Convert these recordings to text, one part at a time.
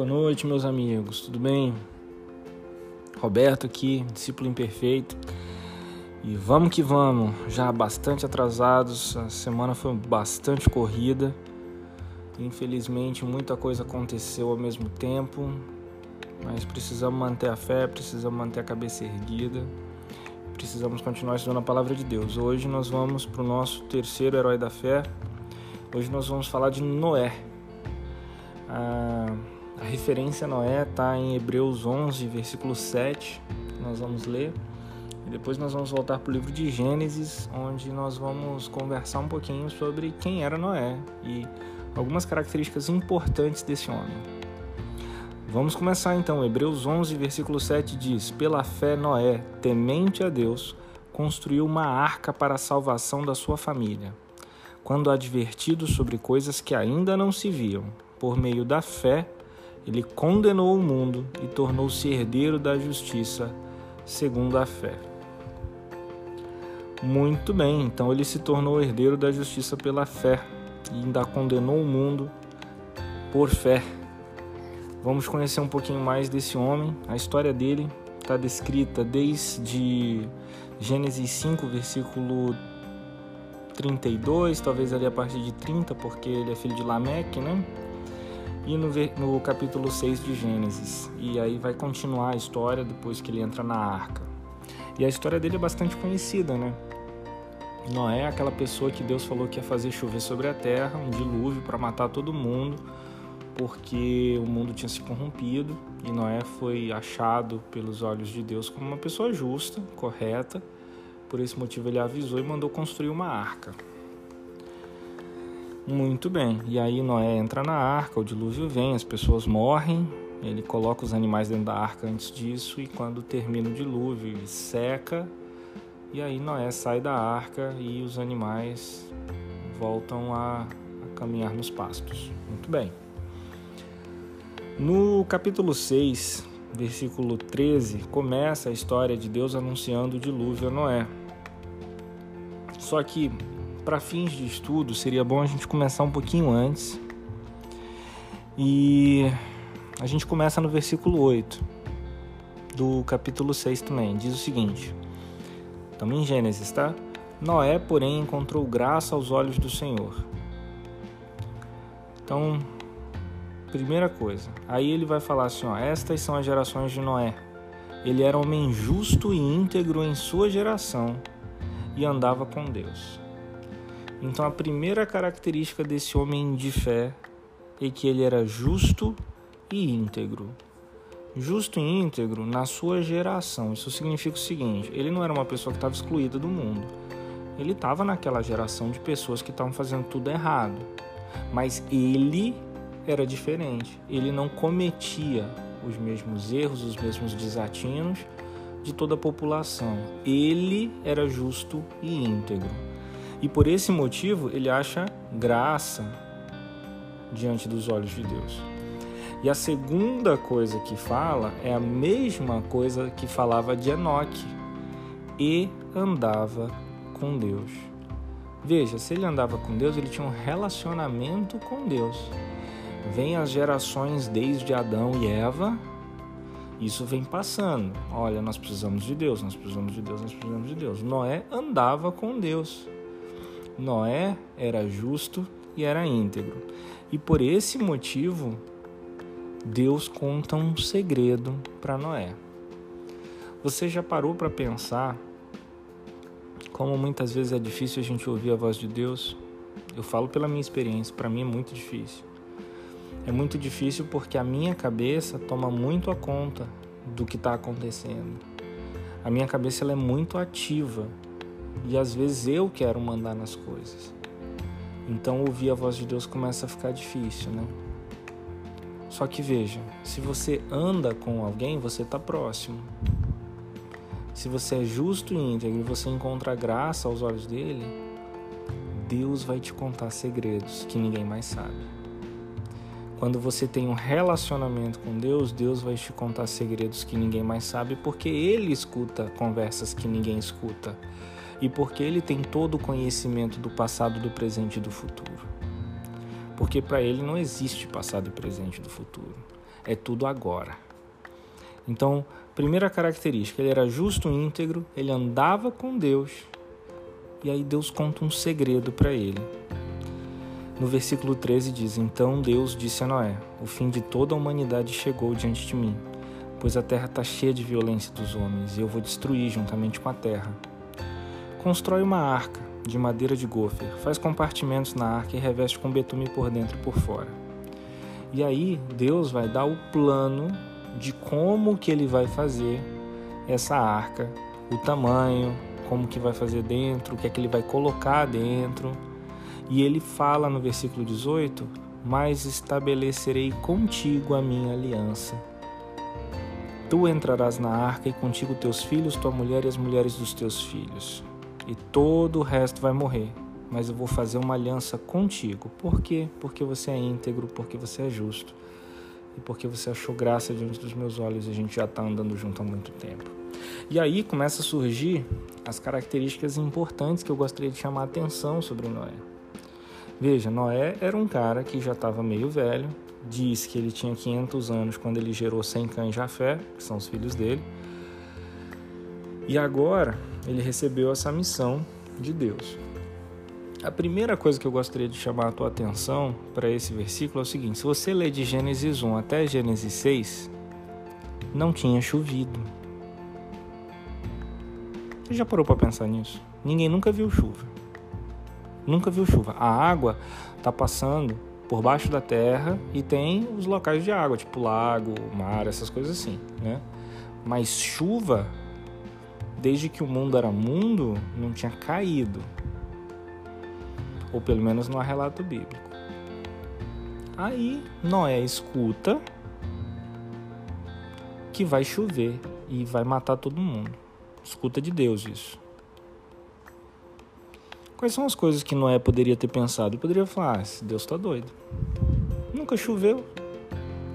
Boa noite, meus amigos, tudo bem? Roberto aqui, discípulo imperfeito. E vamos que vamos, já bastante atrasados, a semana foi bastante corrida. Infelizmente, muita coisa aconteceu ao mesmo tempo, mas precisamos manter a fé, precisamos manter a cabeça erguida, precisamos continuar estudando a palavra de Deus. Hoje nós vamos para o nosso terceiro herói da fé. Hoje nós vamos falar de Noé. A, a referência a Noé está em Hebreus 11, versículo 7. Nós vamos ler. E depois nós vamos voltar para o livro de Gênesis, onde nós vamos conversar um pouquinho sobre quem era Noé e algumas características importantes desse homem. Vamos começar então. Hebreus 11, versículo 7 diz: Pela fé, Noé, temente a Deus, construiu uma arca para a salvação da sua família. Quando advertido sobre coisas que ainda não se viam, por meio da fé, ele condenou o mundo e tornou-se herdeiro da justiça, segundo a fé. Muito bem, então ele se tornou herdeiro da justiça pela fé e ainda condenou o mundo por fé. Vamos conhecer um pouquinho mais desse homem. A história dele está descrita desde Gênesis 5, versículo 32, talvez ali a partir de 30, porque ele é filho de Lameque, né? E no, no capítulo 6 de Gênesis. E aí vai continuar a história depois que ele entra na arca. E a história dele é bastante conhecida, né? Noé é aquela pessoa que Deus falou que ia fazer chover sobre a terra, um dilúvio para matar todo mundo, porque o mundo tinha se corrompido e Noé foi achado pelos olhos de Deus como uma pessoa justa, correta. Por esse motivo ele avisou e mandou construir uma arca. Muito bem. E aí Noé entra na arca, o dilúvio vem, as pessoas morrem, ele coloca os animais dentro da arca antes disso e quando termina o dilúvio, ele seca e aí Noé sai da arca e os animais voltam a, a caminhar nos pastos. Muito bem. No capítulo 6, versículo 13, começa a história de Deus anunciando o dilúvio a Noé. Só que, para fins de estudo, seria bom a gente começar um pouquinho antes. E a gente começa no versículo 8 do capítulo 6 também. Diz o seguinte: Estamos em Gênesis, tá? Noé, porém, encontrou graça aos olhos do Senhor. Então, primeira coisa. Aí ele vai falar assim: ó, estas são as gerações de Noé. Ele era homem justo e íntegro em sua geração e andava com Deus. Então, a primeira característica desse homem de fé é que ele era justo e íntegro justo e íntegro na sua geração. Isso significa o seguinte: ele não era uma pessoa que estava excluída do mundo. Ele estava naquela geração de pessoas que estavam fazendo tudo errado. Mas ele era diferente. Ele não cometia os mesmos erros, os mesmos desatinos de toda a população. Ele era justo e íntegro. E por esse motivo ele acha graça diante dos olhos de Deus. E a segunda coisa que fala é a mesma coisa que falava de Enoque. E andava com Deus. Veja, se ele andava com Deus, ele tinha um relacionamento com Deus. Vem as gerações desde Adão e Eva, isso vem passando. Olha, nós precisamos de Deus, nós precisamos de Deus, nós precisamos de Deus. Noé andava com Deus. Noé era justo e era íntegro. E por esse motivo, Deus conta um segredo para Noé. Você já parou para pensar como muitas vezes é difícil a gente ouvir a voz de Deus? Eu falo pela minha experiência, para mim é muito difícil. É muito difícil porque a minha cabeça toma muito a conta do que está acontecendo. A minha cabeça ela é muito ativa e às vezes eu quero mandar nas coisas. Então ouvir a voz de Deus começa a ficar difícil, né? Só que veja, se você anda com alguém, você está próximo. Se você é justo e íntegro e você encontra graça aos olhos dele, Deus vai te contar segredos que ninguém mais sabe. Quando você tem um relacionamento com Deus, Deus vai te contar segredos que ninguém mais sabe, porque Ele escuta conversas que ninguém escuta e porque Ele tem todo o conhecimento do passado, do presente e do futuro porque para ele não existe passado e presente do futuro. é tudo agora. Então, primeira característica, ele era justo e íntegro, ele andava com Deus. E aí Deus conta um segredo para ele. No versículo 13 diz: Então Deus disse a Noé: O fim de toda a humanidade chegou diante de mim, pois a terra está cheia de violência dos homens, e eu vou destruir juntamente com a terra. Constrói uma arca de madeira de gofer, faz compartimentos na arca e reveste com betume por dentro e por fora. E aí Deus vai dar o plano de como que ele vai fazer essa arca, o tamanho, como que vai fazer dentro, o que é que ele vai colocar dentro. E ele fala no versículo 18: Mas estabelecerei contigo a minha aliança. Tu entrarás na arca e contigo teus filhos, tua mulher e as mulheres dos teus filhos. E todo o resto vai morrer. Mas eu vou fazer uma aliança contigo. Por quê? Porque você é íntegro, porque você é justo e porque você achou graça diante dos meus olhos e a gente já está andando junto há muito tempo. E aí começa a surgir as características importantes que eu gostaria de chamar a atenção sobre Noé. Veja, Noé era um cara que já estava meio velho, diz que ele tinha 500 anos quando ele gerou Sem cães Jafé, que são os filhos dele, e agora ele recebeu essa missão de Deus. A primeira coisa que eu gostaria de chamar a tua atenção para esse versículo é o seguinte: se você ler de Gênesis 1 até Gênesis 6, não tinha chovido. Você já parou para pensar nisso? Ninguém nunca viu chuva. Nunca viu chuva. A água está passando por baixo da terra e tem os locais de água, tipo lago, mar, essas coisas assim, né? Mas chuva, desde que o mundo era mundo, não tinha caído ou pelo menos no relato bíblico. Aí Noé escuta que vai chover e vai matar todo mundo. Escuta de Deus isso. Quais são as coisas que Noé poderia ter pensado? Ele poderia falar: ah, Deus está doido. Nunca choveu.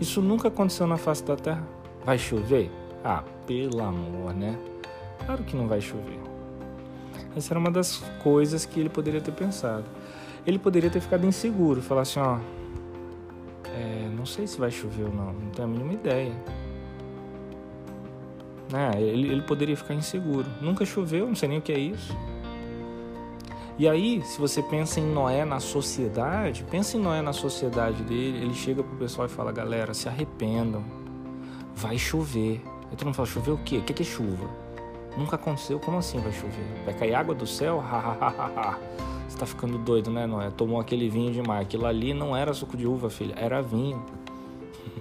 Isso nunca aconteceu na face da terra. Vai chover? Ah, pelo amor, né? Claro que não vai chover. Essa era uma das coisas que ele poderia ter pensado ele poderia ter ficado inseguro, falar assim, ó, é, não sei se vai chover ou não, não tenho a mínima ideia. Né? Ele, ele poderia ficar inseguro. Nunca choveu, não sei nem o que é isso. E aí, se você pensa em Noé na sociedade, pensa em Noé na sociedade dele, ele chega pro pessoal e fala, galera, se arrependam, vai chover. Aí todo mundo fala, chover o quê? O que é chuva? Nunca aconteceu, como assim vai chover? Vai cair água do céu? Você tá ficando doido, né, Noé? Tomou aquele vinho demais. Aquilo ali não era suco de uva, filha, era vinho.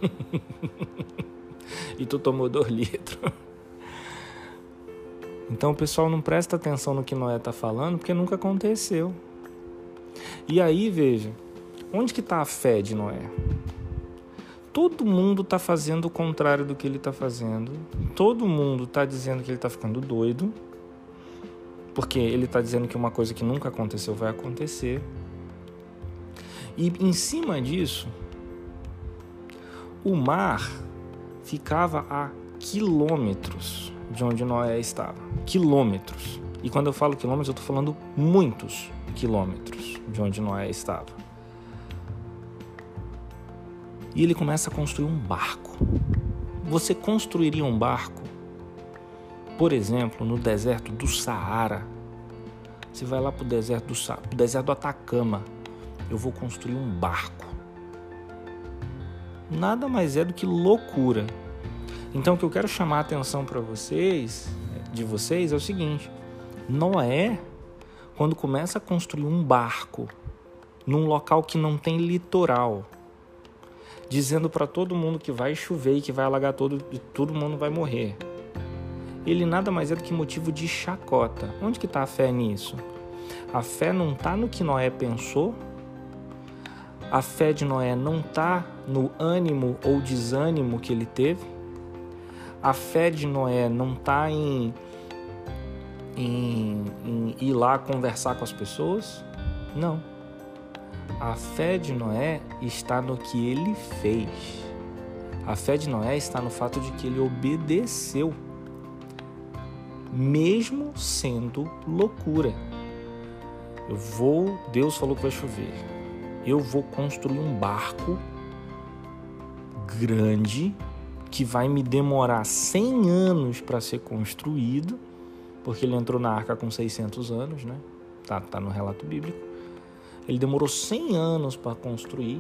e tu tomou dois litros. Então o pessoal não presta atenção no que Noé está falando porque nunca aconteceu. E aí, veja, onde que está a fé de Noé? Todo mundo está fazendo o contrário do que ele está fazendo. Todo mundo está dizendo que ele está ficando doido porque ele está dizendo que uma coisa que nunca aconteceu vai acontecer. E em cima disso, o mar ficava a quilômetros de onde Noé estava. Quilômetros. E quando eu falo quilômetros, eu estou falando muitos quilômetros de onde Noé estava. E ele começa a construir um barco. Você construiria um barco por exemplo, no deserto do Saara, você vai lá para o deserto do Sa pro deserto do Atacama, eu vou construir um barco. Nada mais é do que loucura. Então, o que eu quero chamar a atenção para vocês, de vocês, é o seguinte: Noé, quando começa a construir um barco num local que não tem litoral, dizendo para todo mundo que vai chover e que vai alagar todo e todo mundo vai morrer ele nada mais é do que motivo de chacota. Onde que está a fé nisso? A fé não está no que Noé pensou, a fé de Noé não está no ânimo ou desânimo que ele teve, a fé de Noé não está em, em, em ir lá conversar com as pessoas, não. A fé de Noé está no que ele fez. A fé de Noé está no fato de que ele obedeceu mesmo sendo loucura. Eu vou, Deus falou que vai chover. Eu vou construir um barco grande que vai me demorar 100 anos para ser construído, porque ele entrou na arca com 600 anos, né? Tá, tá no relato bíblico. Ele demorou 100 anos para construir.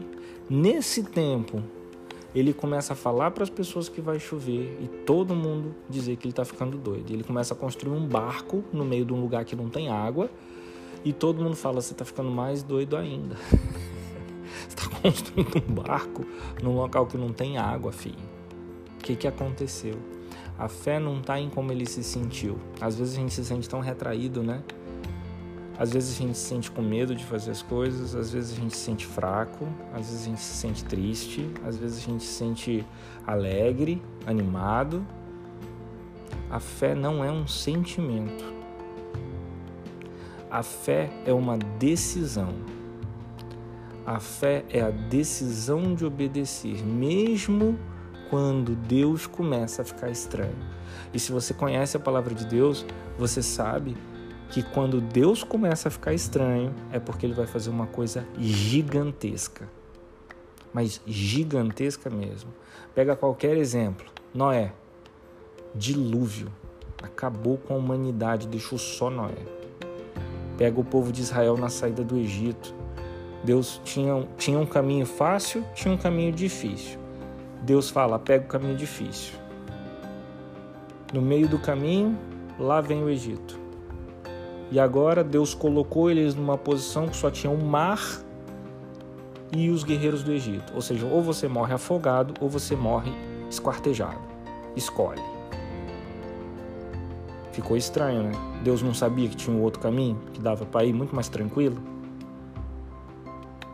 Nesse tempo, ele começa a falar para as pessoas que vai chover e todo mundo dizer que ele está ficando doido. Ele começa a construir um barco no meio de um lugar que não tem água e todo mundo fala: você está ficando mais doido ainda. você está construindo um barco num local que não tem água, filho. O que, que aconteceu? A fé não está em como ele se sentiu. Às vezes a gente se sente tão retraído, né? Às vezes a gente se sente com medo de fazer as coisas, às vezes a gente se sente fraco, às vezes a gente se sente triste, às vezes a gente se sente alegre, animado. A fé não é um sentimento. A fé é uma decisão. A fé é a decisão de obedecer, mesmo quando Deus começa a ficar estranho. E se você conhece a palavra de Deus, você sabe que quando Deus começa a ficar estranho é porque ele vai fazer uma coisa gigantesca. Mas gigantesca mesmo. Pega qualquer exemplo. Noé. Dilúvio. Acabou com a humanidade, deixou só Noé. Pega o povo de Israel na saída do Egito. Deus tinha, tinha um caminho fácil, tinha um caminho difícil. Deus fala: pega o caminho difícil. No meio do caminho, lá vem o Egito. E agora Deus colocou eles numa posição que só tinha um mar e os guerreiros do Egito. Ou seja, ou você morre afogado ou você morre esquartejado. Escolhe. Ficou estranho, né? Deus não sabia que tinha um outro caminho que dava para ir muito mais tranquilo.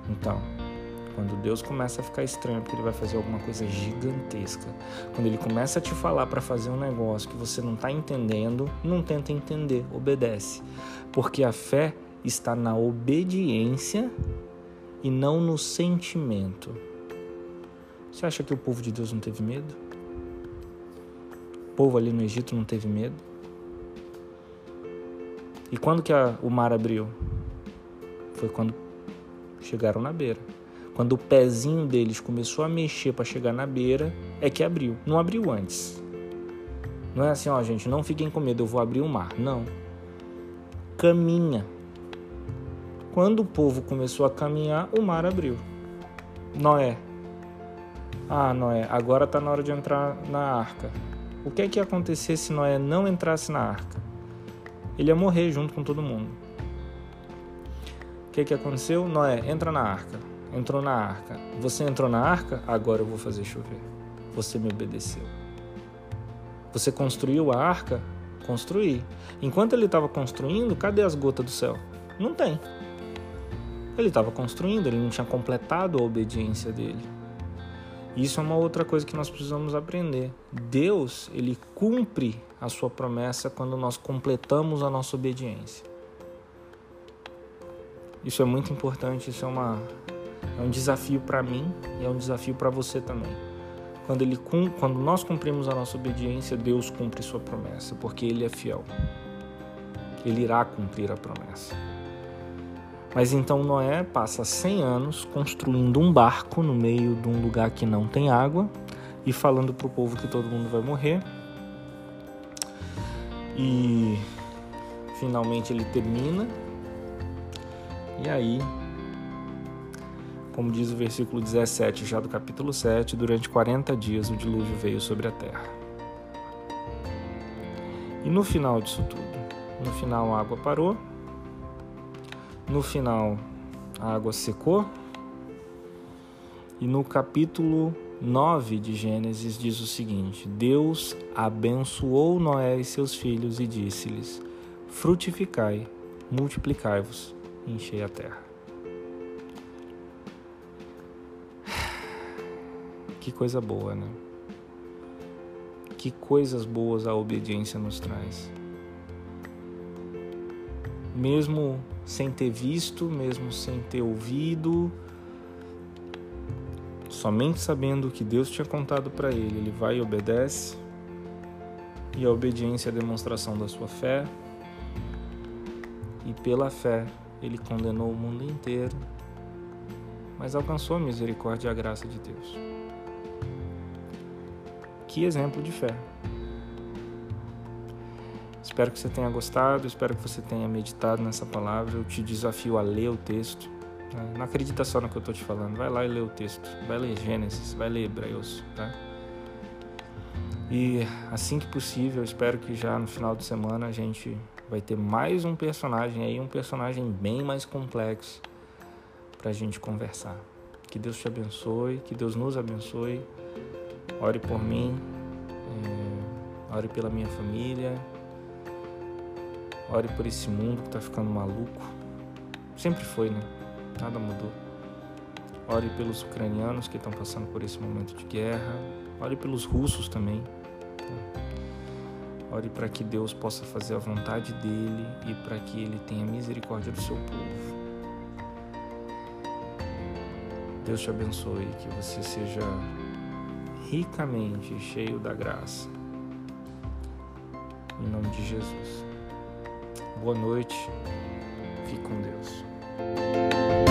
Então, quando Deus começa a ficar estranho, porque ele vai fazer alguma coisa gigantesca. Quando ele começa a te falar para fazer um negócio que você não está entendendo, não tenta entender, obedece. Porque a fé está na obediência e não no sentimento. Você acha que o povo de Deus não teve medo? O povo ali no Egito não teve medo? E quando que a, o mar abriu? Foi quando chegaram na beira. Quando o pezinho deles começou a mexer para chegar na beira, é que abriu. Não abriu antes. Não é assim, ó, gente, não fiquem com medo, eu vou abrir o mar. Não. Caminha. Quando o povo começou a caminhar, o mar abriu. Noé. Ah, Noé, agora está na hora de entrar na arca. O que é que ia acontecer se Noé não entrasse na arca? Ele ia morrer junto com todo mundo. O que é que aconteceu? Noé, entra na arca entrou na arca. Você entrou na arca, agora eu vou fazer chover. Você me obedeceu. Você construiu a arca? Construí. Enquanto ele estava construindo, cadê as gotas do céu? Não tem. Ele estava construindo, ele não tinha completado a obediência dele. Isso é uma outra coisa que nós precisamos aprender. Deus, ele cumpre a sua promessa quando nós completamos a nossa obediência. Isso é muito importante, isso é uma é um desafio para mim e é um desafio para você também. Quando, ele, quando nós cumprimos a nossa obediência, Deus cumpre sua promessa, porque Ele é fiel. Ele irá cumprir a promessa. Mas então Noé passa 100 anos construindo um barco no meio de um lugar que não tem água e falando para o povo que todo mundo vai morrer. E finalmente ele termina. E aí como diz o versículo 17, já do capítulo 7, durante 40 dias o dilúvio veio sobre a terra. E no final disso tudo, no final a água parou, no final a água secou, e no capítulo 9 de Gênesis diz o seguinte: Deus abençoou Noé e seus filhos e disse-lhes: Frutificai, multiplicai-vos, enchei a terra. Que coisa boa, né? Que coisas boas a obediência nos traz. Mesmo sem ter visto, mesmo sem ter ouvido, somente sabendo que Deus tinha contado para ele, ele vai e obedece. E a obediência é a demonstração da sua fé. E pela fé, ele condenou o mundo inteiro, mas alcançou a misericórdia e a graça de Deus. Que exemplo de fé. Espero que você tenha gostado, espero que você tenha meditado nessa palavra. Eu te desafio a ler o texto. Né? Não acredita só no que eu estou te falando. Vai lá e lê o texto. Vai ler Gênesis, vai ler Hebreus. Tá? E assim que possível, espero que já no final de semana a gente vai ter mais um personagem aí, um personagem bem mais complexo para a gente conversar. Que Deus te abençoe, que Deus nos abençoe. Ore por mim, é, ore pela minha família, Ore por esse mundo que está ficando maluco. Sempre foi, né? Nada mudou. Ore pelos ucranianos que estão passando por esse momento de guerra. Ore pelos russos também. Ore para que Deus possa fazer a vontade dele e para que ele tenha misericórdia do seu povo. Deus te abençoe, que você seja ricamente cheio da graça. Em nome de Jesus. Boa noite. Fique com Deus.